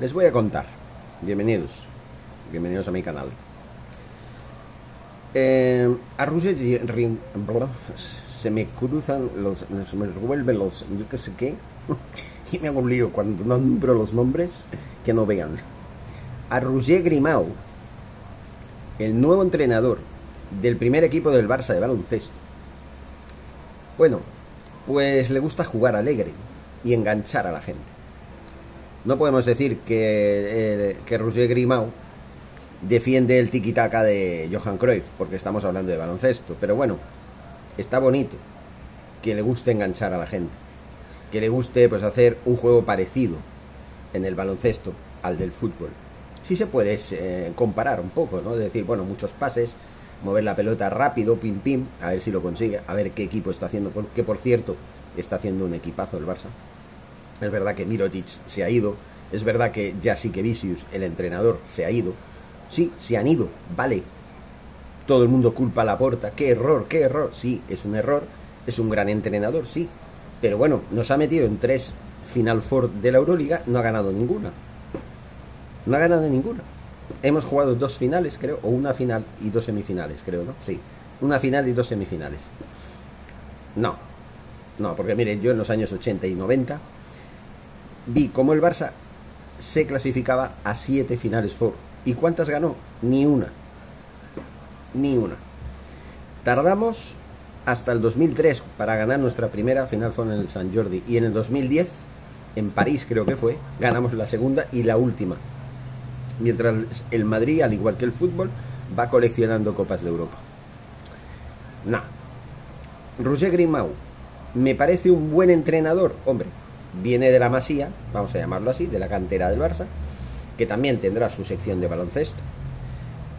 les voy a contar. Bienvenidos. Bienvenidos a mi canal. Eh, a Roger se me cruzan los. se me revuelven los. yo qué sé qué. y me hago un lío cuando nombro los nombres que no vean. A Roger Grimau, el nuevo entrenador del primer equipo del Barça de baloncesto. Bueno, pues le gusta jugar alegre y enganchar a la gente. No podemos decir que, eh, que Roger defiende el tiki-taka de Johan Cruyff, porque estamos hablando de baloncesto, pero bueno, está bonito que le guste enganchar a la gente, que le guste pues hacer un juego parecido en el baloncesto al del fútbol. Sí se puede eh, comparar un poco, ¿no? decir, bueno, muchos pases, mover la pelota rápido, pim pim, a ver si lo consigue, a ver qué equipo está haciendo, que por cierto, está haciendo un equipazo el Barça. Es verdad que Mirotic se ha ido, es verdad que Jasique Vicius, el entrenador, se ha ido. Sí, se han ido, vale. Todo el mundo culpa a la porta. ¡Qué error, qué error! Sí, es un error. Es un gran entrenador, sí. Pero bueno, nos ha metido en tres Final Four de la Euroliga, no ha ganado ninguna. No ha ganado ninguna. Hemos jugado dos finales, creo, o una final y dos semifinales, creo, ¿no? Sí, una final y dos semifinales. No, no, porque mire, yo en los años 80 y 90 vi cómo el Barça se clasificaba a siete finales Four. ¿Y cuántas ganó? Ni una. Ni una. Tardamos hasta el 2003 para ganar nuestra primera final Four en el San Jordi. Y en el 2010, en París creo que fue, ganamos la segunda y la última mientras el Madrid, al igual que el fútbol, va coleccionando Copas de Europa. No. Roger Grimau, me parece un buen entrenador, hombre, viene de la Masía, vamos a llamarlo así, de la cantera del Barça, que también tendrá su sección de baloncesto.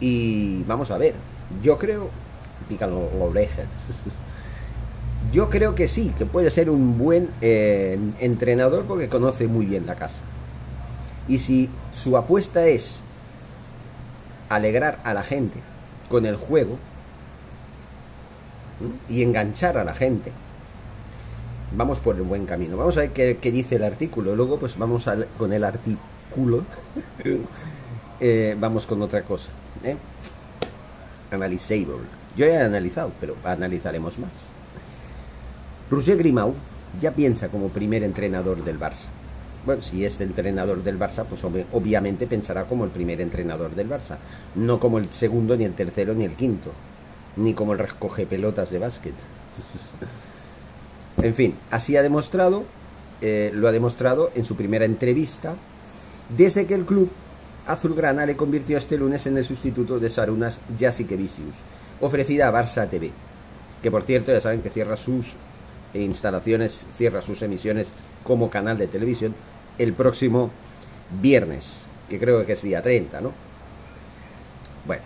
Y vamos a ver, yo creo, pican los orejas, yo creo que sí, que puede ser un buen eh, entrenador porque conoce muy bien la casa. Y si su apuesta es alegrar a la gente con el juego y enganchar a la gente, vamos por el buen camino. Vamos a ver qué, dice el artículo. Luego, pues vamos a, con el artículo. Eh, vamos con otra cosa. ¿eh? Yo he analizado, pero analizaremos más. Roger Grimau ya piensa como primer entrenador del Barça bueno, si es entrenador del Barça, pues obviamente pensará como el primer entrenador del Barça, no como el segundo, ni el tercero, ni el quinto, ni como el recoge pelotas de básquet. En fin, así ha demostrado, eh, lo ha demostrado en su primera entrevista, desde que el club azulgrana le convirtió este lunes en el sustituto de Sarunas Jasikevicius, ofrecida a Barça TV, que por cierto ya saben que cierra sus instalaciones, cierra sus emisiones como canal de televisión el próximo viernes, que creo que es día 30, ¿no? Bueno,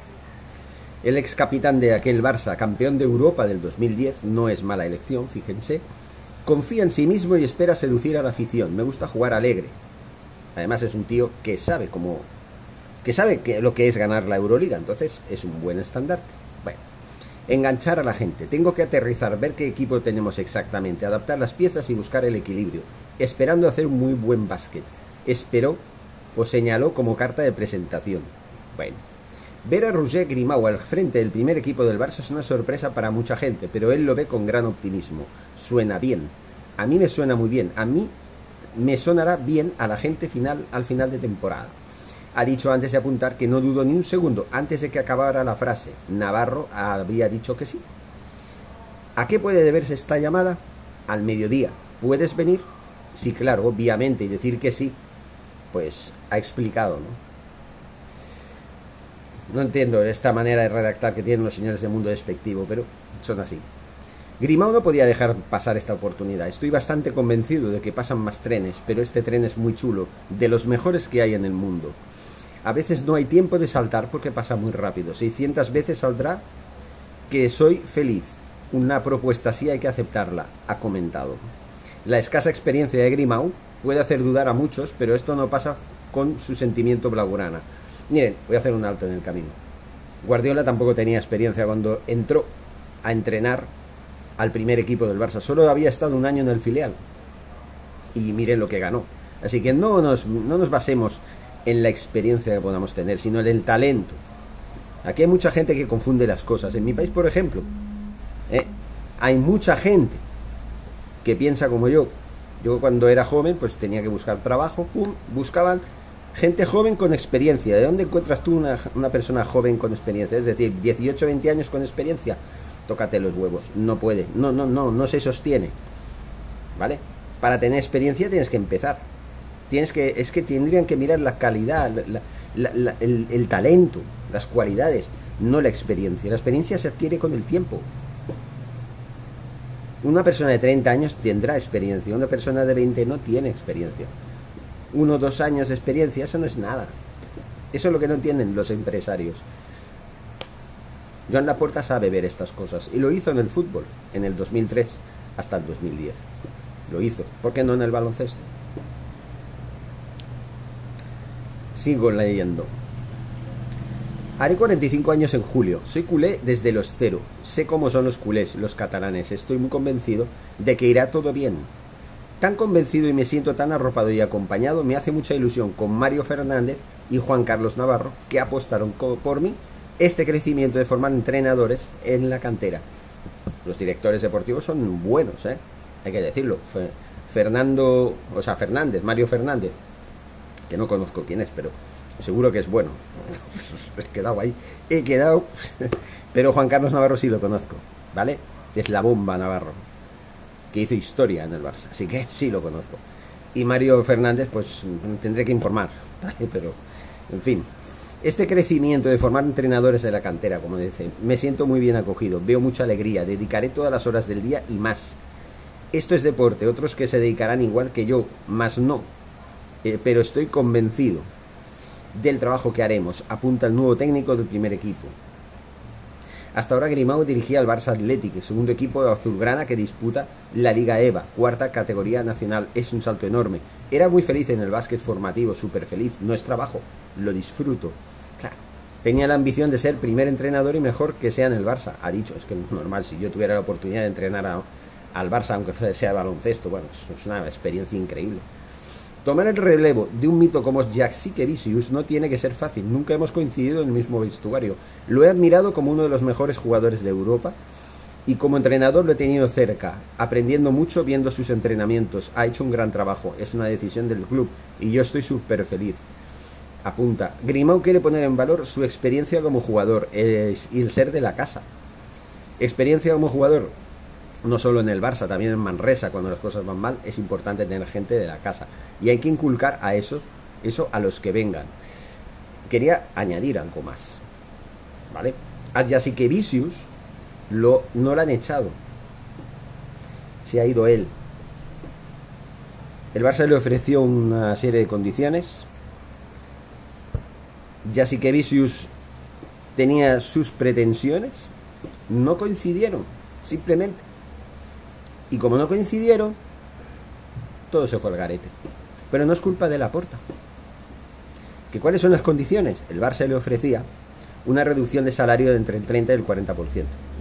el ex capitán de aquel Barça, campeón de Europa del 2010, no es mala elección, fíjense. Confía en sí mismo y espera seducir a la afición. Me gusta jugar alegre. Además es un tío que sabe cómo que sabe que lo que es ganar la Euroliga, entonces es un buen estandarte. Bueno, enganchar a la gente. Tengo que aterrizar, ver qué equipo tenemos exactamente, adaptar las piezas y buscar el equilibrio esperando hacer un muy buen básquet. Esperó o señaló como carta de presentación. Bueno, ver a Roger Grimau al frente del primer equipo del Barça es una sorpresa para mucha gente, pero él lo ve con gran optimismo. Suena bien. A mí me suena muy bien. A mí me sonará bien a la gente final al final de temporada. Ha dicho antes de apuntar que no dudo ni un segundo antes de que acabara la frase. Navarro había dicho que sí. ¿A qué puede deberse esta llamada? Al mediodía. ¿Puedes venir? sí, claro, obviamente, y decir que sí, pues ha explicado, ¿no? No entiendo esta manera de redactar que tienen los señores del mundo despectivo, pero son así. Grimao no podía dejar pasar esta oportunidad. Estoy bastante convencido de que pasan más trenes, pero este tren es muy chulo, de los mejores que hay en el mundo. A veces no hay tiempo de saltar porque pasa muy rápido. 600 veces saldrá que soy feliz. Una propuesta así hay que aceptarla, ha comentado. La escasa experiencia de Grimau puede hacer dudar a muchos, pero esto no pasa con su sentimiento blaugrana. Miren, voy a hacer un alto en el camino. Guardiola tampoco tenía experiencia cuando entró a entrenar al primer equipo del Barça. Solo había estado un año en el filial. Y miren lo que ganó. Así que no nos, no nos basemos en la experiencia que podamos tener, sino en el talento. Aquí hay mucha gente que confunde las cosas. En mi país, por ejemplo, ¿eh? hay mucha gente que piensa como yo. Yo cuando era joven, pues tenía que buscar trabajo, pum, buscaban gente joven con experiencia. ¿De dónde encuentras tú una, una persona joven con experiencia? Es decir, 18, 20 años con experiencia. Tócate los huevos. No puede. No, no, no, no se sostiene. ¿Vale? Para tener experiencia tienes que empezar. Tienes que, es que tendrían que mirar la calidad, el, el talento, las cualidades, no la experiencia. La experiencia se adquiere con el tiempo. Una persona de 30 años tendrá experiencia, una persona de 20 no tiene experiencia. Uno o dos años de experiencia, eso no es nada. Eso es lo que no entienden los empresarios. Joan Laporta sabe ver estas cosas y lo hizo en el fútbol, en el 2003 hasta el 2010. Lo hizo. ¿Por qué no en el baloncesto? Sigo leyendo. Haré 45 años en julio. Soy culé desde los cero. Sé cómo son los culés, los catalanes. Estoy muy convencido de que irá todo bien. Tan convencido y me siento tan arropado y acompañado, me hace mucha ilusión con Mario Fernández y Juan Carlos Navarro, que apostaron por mí este crecimiento de formar entrenadores en la cantera. Los directores deportivos son buenos, ¿eh? hay que decirlo. Fernando, o sea, Fernández, Mario Fernández, que no conozco quién es, pero seguro que es bueno. He quedado ahí, he quedado. Pero Juan Carlos Navarro sí lo conozco, ¿vale? Es la bomba Navarro, que hizo historia en el Barça, así que sí lo conozco. Y Mario Fernández, pues tendré que informar, ¿vale? Pero, en fin. Este crecimiento de formar entrenadores de la cantera, como dice, me siento muy bien acogido, veo mucha alegría, dedicaré todas las horas del día y más. Esto es deporte, otros que se dedicarán igual que yo, más no. Eh, pero estoy convencido del trabajo que haremos, apunta el nuevo técnico del primer equipo. Hasta ahora Grimao dirigía al Barça Athletic, segundo equipo de azulgrana que disputa la Liga EVA, cuarta categoría nacional. Es un salto enorme. Era muy feliz en el básquet formativo, súper feliz. No es trabajo, lo disfruto. Claro. Tenía la ambición de ser primer entrenador y mejor que sea en el Barça. Ha dicho, es que es normal, si yo tuviera la oportunidad de entrenar al Barça, aunque sea baloncesto, bueno, es una experiencia increíble. Tomar el relevo de un mito como Jack Vicious no tiene que ser fácil, nunca hemos coincidido en el mismo vestuario. Lo he admirado como uno de los mejores jugadores de Europa y como entrenador lo he tenido cerca, aprendiendo mucho viendo sus entrenamientos. Ha hecho un gran trabajo, es una decisión del club y yo estoy súper feliz. Apunta, Grimau quiere poner en valor su experiencia como jugador y el ser de la casa. Experiencia como jugador, no solo en el Barça, también en Manresa, cuando las cosas van mal, es importante tener gente de la casa. Y hay que inculcar a eso, eso a los que vengan. Quería añadir algo más. ¿Vale? A que Vicius lo, no lo han echado. Se ha ido él. El Barça le ofreció una serie de condiciones. que Vicius tenía sus pretensiones. No coincidieron. Simplemente y como no coincidieron, todo se fue al garete. Pero no es culpa de la porta. ¿Que ¿Cuáles son las condiciones? El Barça le ofrecía una reducción de salario de entre el 30 y el 40%.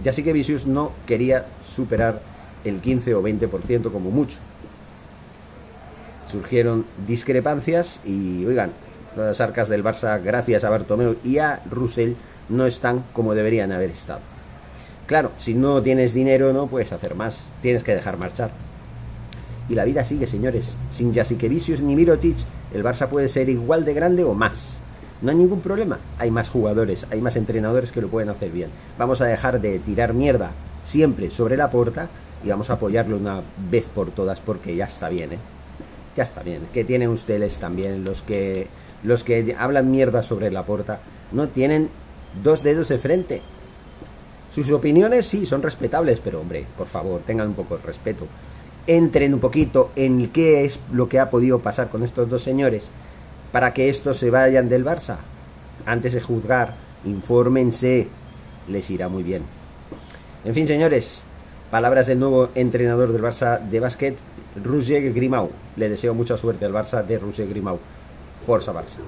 Ya sí que Vicius no quería superar el 15 o 20% como mucho. Surgieron discrepancias y, oigan, las arcas del Barça, gracias a Bartomeu y a Russell, no están como deberían haber estado. Claro, si no tienes dinero no puedes hacer más, tienes que dejar marchar. Y la vida sigue, señores. Sin Jasikevicius ni Mirotic, el Barça puede ser igual de grande o más. No hay ningún problema. Hay más jugadores, hay más entrenadores que lo pueden hacer bien. Vamos a dejar de tirar mierda siempre sobre la puerta y vamos a apoyarlo una vez por todas porque ya está bien, ¿eh? Ya está bien. Que tienen ustedes también los que los que hablan mierda sobre la puerta no tienen dos dedos de frente sus opiniones sí son respetables, pero hombre, por favor, tengan un poco de respeto. Entren un poquito en qué es lo que ha podido pasar con estos dos señores para que estos se vayan del Barça. Antes de juzgar, infórmense, les irá muy bien. En fin, señores, palabras del nuevo entrenador del Barça de básquet, Roger Grimau. Le deseo mucha suerte al Barça de Roger Grimau. Forza Barça.